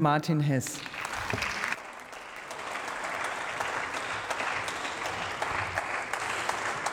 Martin Hess.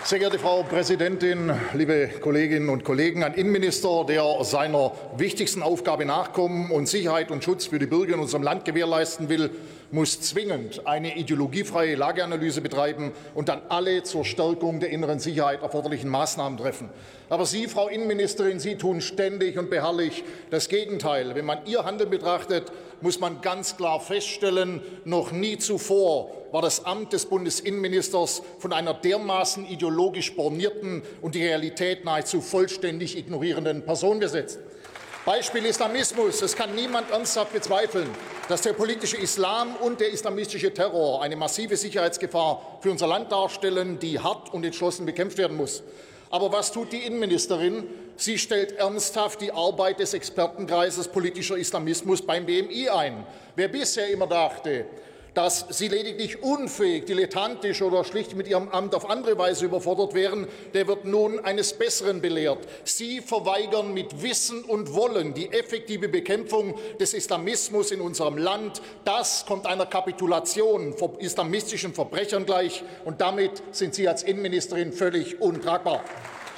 Sehr geehrte Frau Präsidentin, liebe Kolleginnen und Kollegen, ein Innenminister, der seiner wichtigsten Aufgabe nachkommen und Sicherheit und Schutz für die Bürger in unserem Land gewährleisten will, muss zwingend eine ideologiefreie Lageanalyse betreiben und dann alle zur Stärkung der inneren Sicherheit erforderlichen Maßnahmen treffen. Aber Sie, Frau Innenministerin, Sie tun ständig und beharrlich das Gegenteil. Wenn man Ihr Handeln betrachtet, muss man ganz klar feststellen, noch nie zuvor war das Amt des Bundesinnenministers von einer dermaßen ideologisch bornierten und die Realität nahezu vollständig ignorierenden Person besetzt. Beispiel Islamismus. Es kann niemand ernsthaft bezweifeln, dass der politische Islam und der islamistische Terror eine massive Sicherheitsgefahr für unser Land darstellen, die hart und entschlossen bekämpft werden muss. Aber was tut die Innenministerin? Sie stellt ernsthaft die Arbeit des Expertenkreises politischer Islamismus beim BMI ein. Wer bisher immer dachte, dass sie lediglich unfähig, dilettantisch oder schlicht mit ihrem Amt auf andere Weise überfordert wären, der wird nun eines Besseren belehrt. Sie verweigern mit Wissen und Wollen die effektive Bekämpfung des Islamismus in unserem Land. Das kommt einer Kapitulation vor islamistischen Verbrechern gleich, und damit sind Sie als Innenministerin völlig untragbar.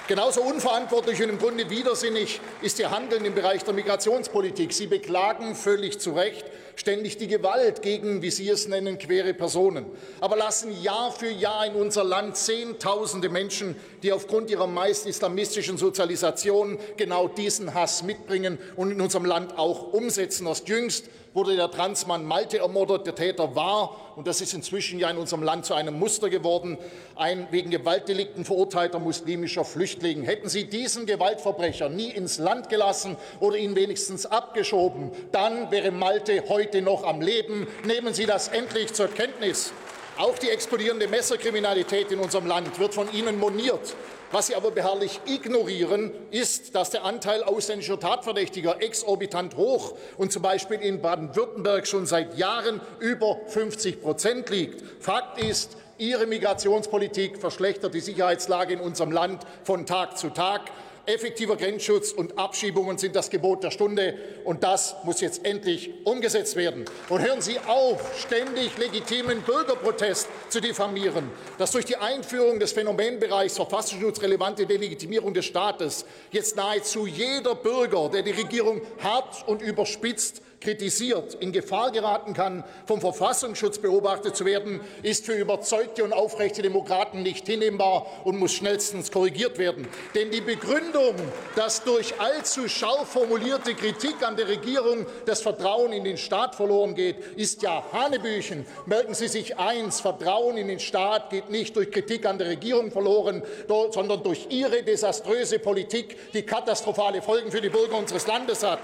Genauso unverantwortlich und im Grunde widersinnig ist Ihr Handeln im Bereich der Migrationspolitik. Sie beklagen völlig zu Recht ständig die Gewalt gegen, wie Sie es nennen, quere Personen, aber lassen Jahr für Jahr in unser Land Zehntausende Menschen, die aufgrund ihrer meist islamistischen Sozialisation genau diesen Hass mitbringen und in unserem Land auch umsetzen. Erst jüngst wurde der Transmann Malte ermordet. Der Täter war, und das ist inzwischen ja in unserem Land zu einem Muster geworden, ein wegen Gewaltdelikten verurteilter muslimischer Flüchtling. Hätten Sie diesen Gewaltverbrecher nie ins Land gelassen oder ihn wenigstens abgeschoben, dann wäre Malte heute noch am Leben. Nehmen Sie das endlich zur Kenntnis. Auch die explodierende Messerkriminalität in unserem Land wird von Ihnen moniert. Was Sie aber beharrlich ignorieren, ist, dass der Anteil ausländischer Tatverdächtiger exorbitant hoch und zum Beispiel in Baden-Württemberg schon seit Jahren über 50 Prozent liegt. Fakt ist, Ihre Migrationspolitik verschlechtert die Sicherheitslage in unserem Land von Tag zu Tag. Effektiver Grenzschutz und Abschiebungen sind das Gebot der Stunde, und das muss jetzt endlich umgesetzt werden. Und hören Sie auf, ständig legitimen Bürgerprotest zu diffamieren, dass durch die Einführung des Phänomenbereichs verfassungsschutzrelevante Delegitimierung des Staates jetzt nahezu jeder Bürger, der die Regierung hart und überspitzt kritisiert, in Gefahr geraten kann, vom Verfassungsschutz beobachtet zu werden, ist für überzeugte und aufrechte Demokraten nicht hinnehmbar und muss schnellstens korrigiert werden. Denn die Begründung, dass durch allzu scharf formulierte Kritik an der Regierung das Vertrauen in den Staat verloren geht, ist ja Hanebüchen. Merken Sie sich eins, Vertrauen in den Staat geht nicht durch Kritik an der Regierung verloren, sondern durch Ihre desaströse Politik, die katastrophale Folgen für die Bürger unseres Landes hat.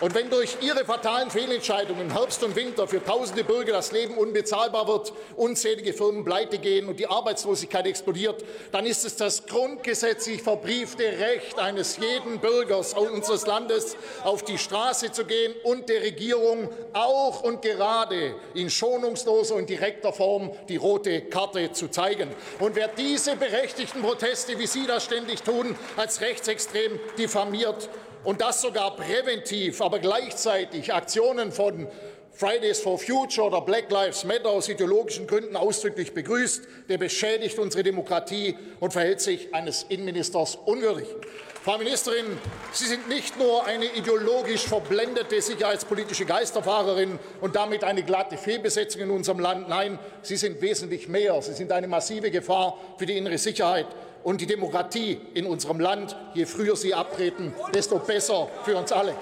Und wenn durch Ihre fatalen Fehlentscheidungen Herbst und Winter für tausende Bürger das Leben unbezahlbar wird, unzählige Firmen pleite gehen und die Arbeitslosigkeit explodiert, dann ist es das grundgesetzlich verbriefte Recht eines jeden Bürgers unseres Landes, auf die Straße zu gehen und der Regierung auch und gerade in schonungsloser und direkter Form die rote Karte zu zeigen. Und wer diese berechtigten Proteste, wie Sie das ständig tun, als rechtsextrem diffamiert, und das sogar präventiv, aber gleichzeitig Aktionen von Fridays for Future oder Black Lives Matter aus ideologischen Gründen ausdrücklich begrüßt, der beschädigt unsere Demokratie und verhält sich eines Innenministers unwürdig. Frau Ministerin, Sie sind nicht nur eine ideologisch verblendete sicherheitspolitische Geisterfahrerin und damit eine glatte Fehlbesetzung in unserem Land. Nein, Sie sind wesentlich mehr. Sie sind eine massive Gefahr für die innere Sicherheit und die Demokratie in unserem Land. Je früher Sie abtreten, desto besser für uns alle.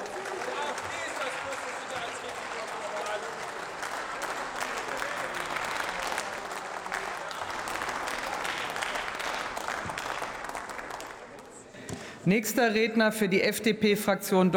Nächster Redner für die FDP-Fraktion